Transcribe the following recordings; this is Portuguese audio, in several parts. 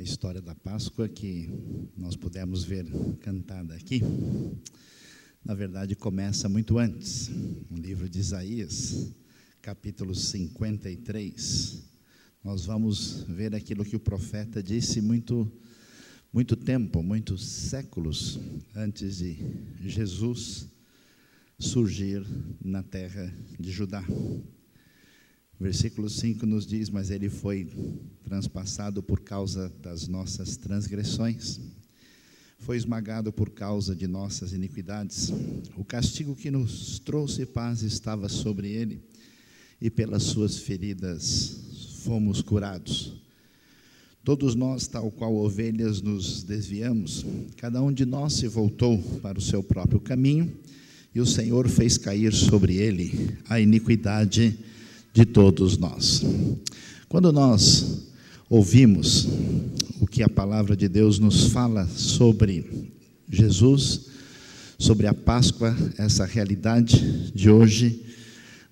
a história da Páscoa que nós pudemos ver cantada aqui, na verdade começa muito antes, no livro de Isaías, capítulo 53. Nós vamos ver aquilo que o profeta disse muito muito tempo, muitos séculos antes de Jesus surgir na terra de Judá. Versículo 5 nos diz: Mas ele foi transpassado por causa das nossas transgressões, foi esmagado por causa de nossas iniquidades. O castigo que nos trouxe paz estava sobre ele, e pelas suas feridas fomos curados. Todos nós, tal qual ovelhas, nos desviamos, cada um de nós se voltou para o seu próprio caminho, e o Senhor fez cair sobre ele a iniquidade de todos nós. Quando nós ouvimos o que a palavra de Deus nos fala sobre Jesus, sobre a Páscoa, essa realidade de hoje,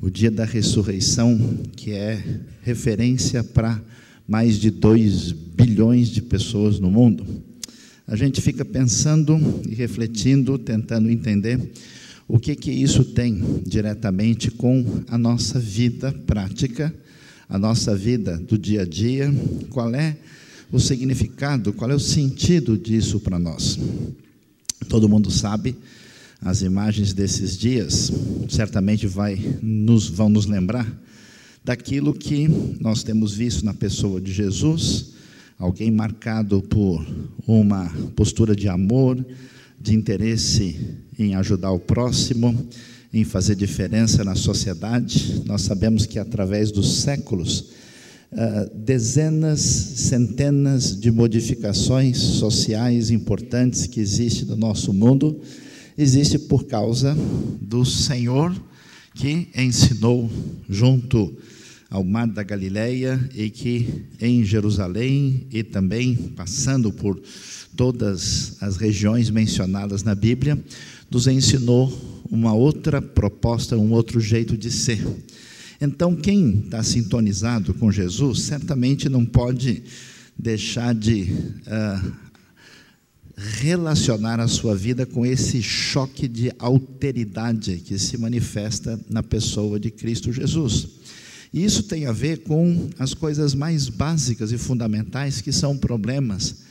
o dia da ressurreição, que é referência para mais de 2 bilhões de pessoas no mundo, a gente fica pensando e refletindo, tentando entender o que que isso tem diretamente com a nossa vida prática, a nossa vida do dia a dia? Qual é o significado, qual é o sentido disso para nós? Todo mundo sabe, as imagens desses dias certamente vai nos, vão nos lembrar daquilo que nós temos visto na pessoa de Jesus, alguém marcado por uma postura de amor, de interesse em ajudar o próximo, em fazer diferença na sociedade. Nós sabemos que através dos séculos, uh, dezenas, centenas de modificações sociais importantes que existem no nosso mundo, existe por causa do Senhor que ensinou junto ao mar da Galileia e que em Jerusalém e também passando por todas as regiões mencionadas na Bíblia, nos ensinou uma outra proposta, um outro jeito de ser. Então, quem está sintonizado com Jesus, certamente não pode deixar de uh, relacionar a sua vida com esse choque de alteridade que se manifesta na pessoa de Cristo Jesus. E isso tem a ver com as coisas mais básicas e fundamentais que são problemas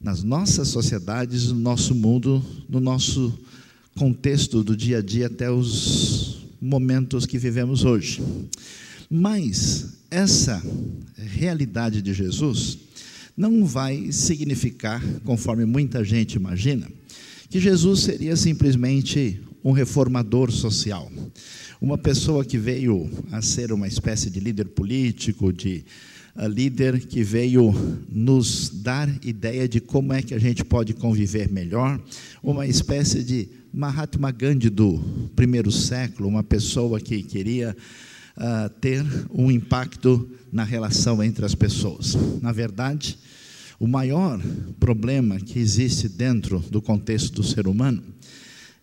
nas nossas sociedades, no nosso mundo, no nosso contexto do dia a dia até os momentos que vivemos hoje. Mas essa realidade de Jesus não vai significar, conforme muita gente imagina, que Jesus seria simplesmente um reformador social, uma pessoa que veio a ser uma espécie de líder político, de líder que veio nos dar ideia de como é que a gente pode conviver melhor, uma espécie de Mahatma Gandhi do primeiro século, uma pessoa que queria uh, ter um impacto na relação entre as pessoas. Na verdade, o maior problema que existe dentro do contexto do ser humano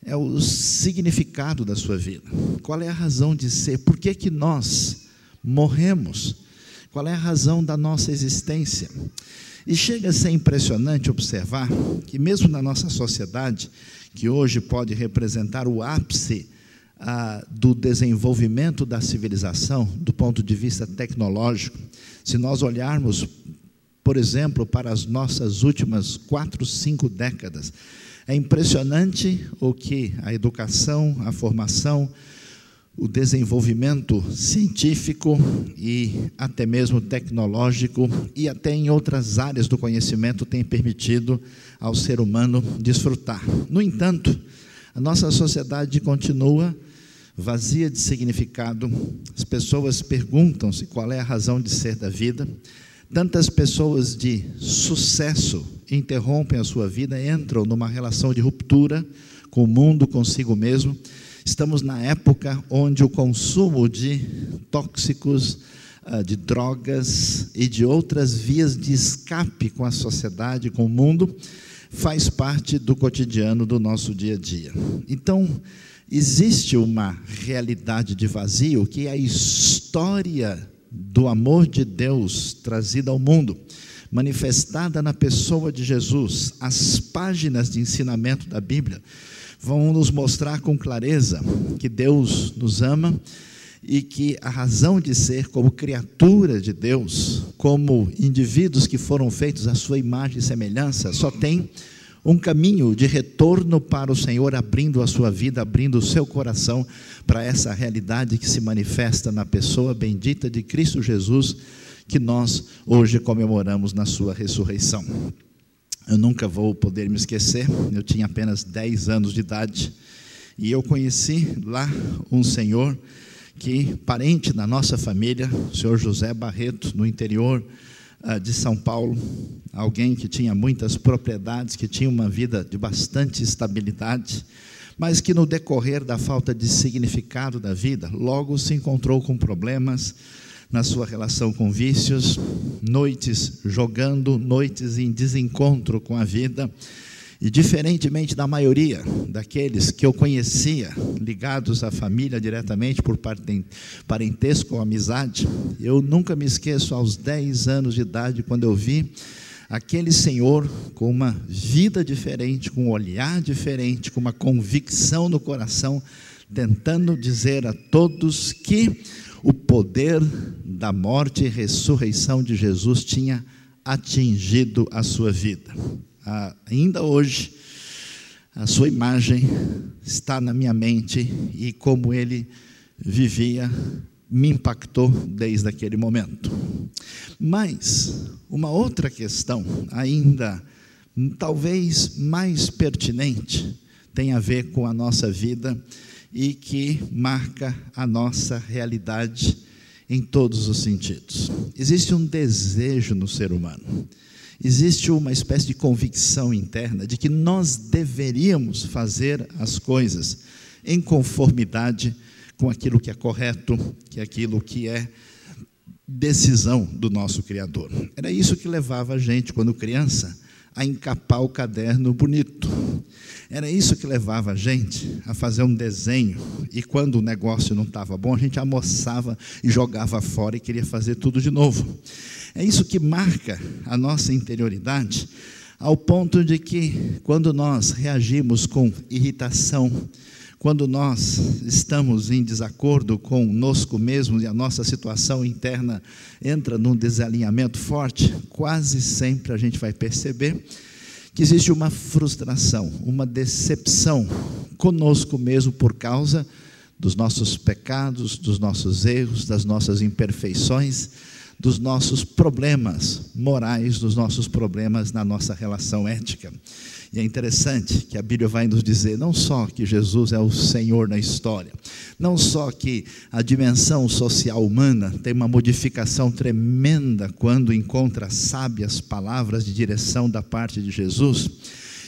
é o significado da sua vida. Qual é a razão de ser? Por que, que nós morremos? Qual é a razão da nossa existência? E chega a ser impressionante observar que, mesmo na nossa sociedade, que hoje pode representar o ápice ah, do desenvolvimento da civilização, do ponto de vista tecnológico, se nós olharmos, por exemplo, para as nossas últimas quatro, cinco décadas, é impressionante o que a educação, a formação, o desenvolvimento científico e até mesmo tecnológico e até em outras áreas do conhecimento tem permitido ao ser humano desfrutar. No entanto, a nossa sociedade continua vazia de significado. As pessoas perguntam-se qual é a razão de ser da vida. Tantas pessoas de sucesso interrompem a sua vida, entram numa relação de ruptura com o mundo, consigo mesmo Estamos na época onde o consumo de tóxicos, ah, de drogas e de outras vias de escape com a sociedade, com o mundo, faz parte do cotidiano do nosso dia a dia. Então, existe uma realidade de vazio que é a história do amor de Deus trazida ao mundo manifestada na pessoa de Jesus, as páginas de ensinamento da Bíblia vão nos mostrar com clareza que Deus nos ama e que a razão de ser como criatura de Deus, como indivíduos que foram feitos à sua imagem e semelhança, só tem um caminho de retorno para o Senhor, abrindo a sua vida, abrindo o seu coração para essa realidade que se manifesta na pessoa bendita de Cristo Jesus, que nós hoje comemoramos na sua ressurreição. Eu nunca vou poder me esquecer, eu tinha apenas 10 anos de idade. E eu conheci lá um senhor que, parente da nossa família, o senhor José Barreto, no interior uh, de São Paulo, alguém que tinha muitas propriedades, que tinha uma vida de bastante estabilidade, mas que no decorrer da falta de significado da vida, logo se encontrou com problemas na sua relação com vícios, noites jogando, noites em desencontro com a vida, e diferentemente da maioria daqueles que eu conhecia, ligados à família diretamente por parentesco ou amizade, eu nunca me esqueço, aos 10 anos de idade, quando eu vi aquele senhor com uma vida diferente, com um olhar diferente, com uma convicção no coração, tentando dizer a todos que o poder da morte e ressurreição de Jesus tinha atingido a sua vida ah, ainda hoje, a sua imagem está na minha mente e como ele vivia me impactou desde aquele momento. Mas uma outra questão, ainda talvez mais pertinente, tem a ver com a nossa vida e que marca a nossa realidade em todos os sentidos. Existe um desejo no ser humano existe uma espécie de convicção interna de que nós deveríamos fazer as coisas em conformidade com aquilo que é correto, que é aquilo que é decisão do nosso Criador. Era isso que levava a gente, quando criança, a encapar o caderno bonito. Era isso que levava a gente a fazer um desenho. E quando o negócio não estava bom, a gente almoçava e jogava fora e queria fazer tudo de novo. É isso que marca a nossa interioridade, ao ponto de que, quando nós reagimos com irritação, quando nós estamos em desacordo conosco mesmos e a nossa situação interna entra num desalinhamento forte, quase sempre a gente vai perceber que existe uma frustração, uma decepção conosco mesmo por causa dos nossos pecados, dos nossos erros, das nossas imperfeições dos nossos problemas morais, dos nossos problemas na nossa relação ética. E é interessante que a Bíblia vai nos dizer não só que Jesus é o Senhor na história, não só que a dimensão social humana tem uma modificação tremenda quando encontra sábias palavras de direção da parte de Jesus,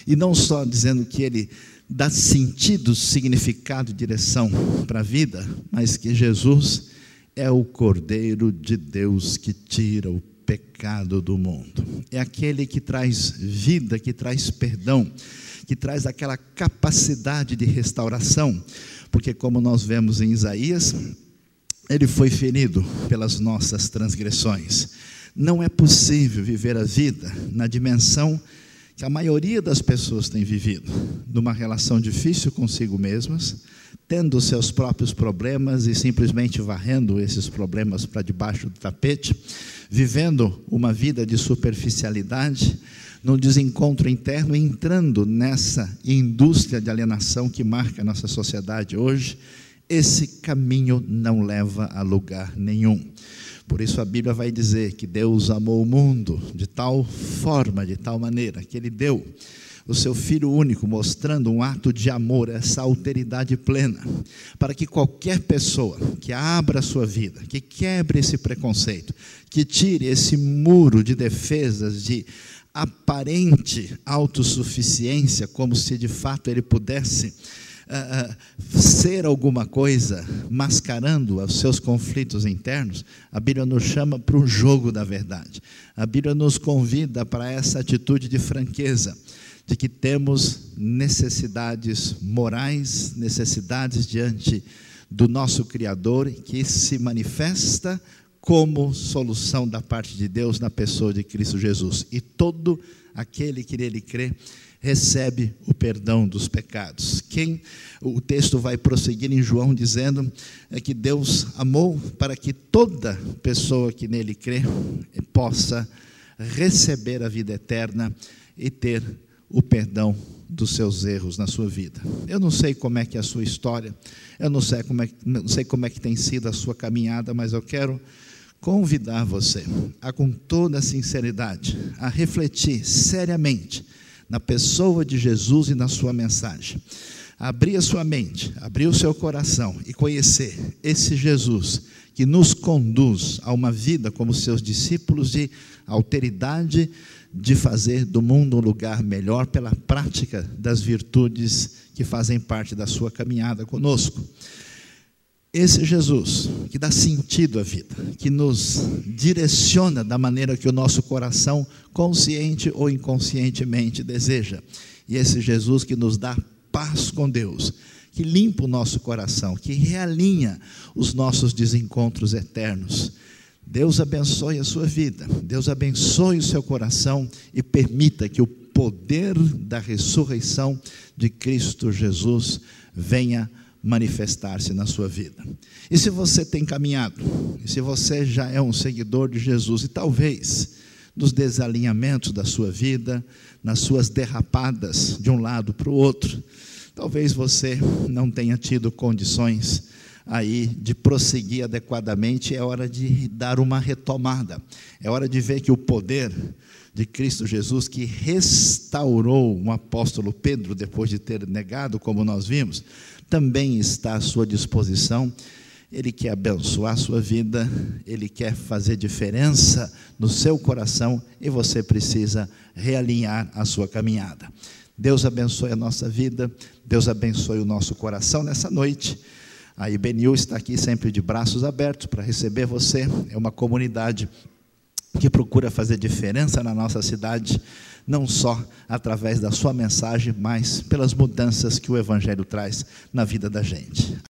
e não só dizendo que ele dá sentido, significado, direção para a vida, mas que Jesus é o Cordeiro de Deus que tira o pecado do mundo. É aquele que traz vida, que traz perdão, que traz aquela capacidade de restauração, porque, como nós vemos em Isaías, ele foi ferido pelas nossas transgressões. Não é possível viver a vida na dimensão que a maioria das pessoas tem vivido, numa relação difícil consigo mesmas, tendo seus próprios problemas e simplesmente varrendo esses problemas para debaixo do tapete, vivendo uma vida de superficialidade, num desencontro interno, entrando nessa indústria de alienação que marca a nossa sociedade hoje, esse caminho não leva a lugar nenhum. Por isso a Bíblia vai dizer que Deus amou o mundo de tal forma, de tal maneira, que Ele deu o seu Filho único, mostrando um ato de amor, essa alteridade plena, para que qualquer pessoa que abra a sua vida, que quebre esse preconceito, que tire esse muro de defesas, de aparente autossuficiência, como se de fato ele pudesse uh, uh, ser alguma coisa, mascarando os seus conflitos internos, a Bíblia nos chama para o jogo da verdade. A Bíblia nos convida para essa atitude de franqueza de que temos necessidades morais, necessidades diante do nosso Criador, que se manifesta como solução da parte de Deus na pessoa de Cristo Jesus. E todo aquele que nele crê recebe o perdão dos pecados. Quem o texto vai prosseguir em João dizendo é que Deus amou para que toda pessoa que nele crê possa receber a vida eterna e ter o perdão dos seus erros na sua vida. Eu não sei como é que é a sua história, eu não sei como é, não sei como é que tem sido a sua caminhada, mas eu quero convidar você a com toda sinceridade a refletir seriamente na pessoa de Jesus e na sua mensagem. Abrir a sua mente, abrir o seu coração e conhecer esse Jesus que nos conduz a uma vida como seus discípulos de alteridade de fazer do mundo um lugar melhor pela prática das virtudes que fazem parte da sua caminhada conosco. Esse Jesus que dá sentido à vida, que nos direciona da maneira que o nosso coração, consciente ou inconscientemente, deseja. E esse Jesus que nos dá paz com Deus, que limpa o nosso coração, que realinha os nossos desencontros eternos. Deus abençoe a sua vida, Deus abençoe o seu coração e permita que o poder da ressurreição de Cristo Jesus venha manifestar-se na sua vida. E se você tem caminhado, e se você já é um seguidor de Jesus, e talvez nos desalinhamentos da sua vida, nas suas derrapadas de um lado para o outro, talvez você não tenha tido condições aí de prosseguir adequadamente, é hora de dar uma retomada. É hora de ver que o poder de Cristo Jesus, que restaurou o apóstolo Pedro depois de ter negado, como nós vimos, também está à sua disposição. Ele quer abençoar a sua vida, ele quer fazer diferença no seu coração e você precisa realinhar a sua caminhada. Deus abençoe a nossa vida, Deus abençoe o nosso coração nessa noite. A IBNU está aqui sempre de braços abertos para receber você. É uma comunidade que procura fazer diferença na nossa cidade não só através da sua mensagem, mas pelas mudanças que o Evangelho traz na vida da gente.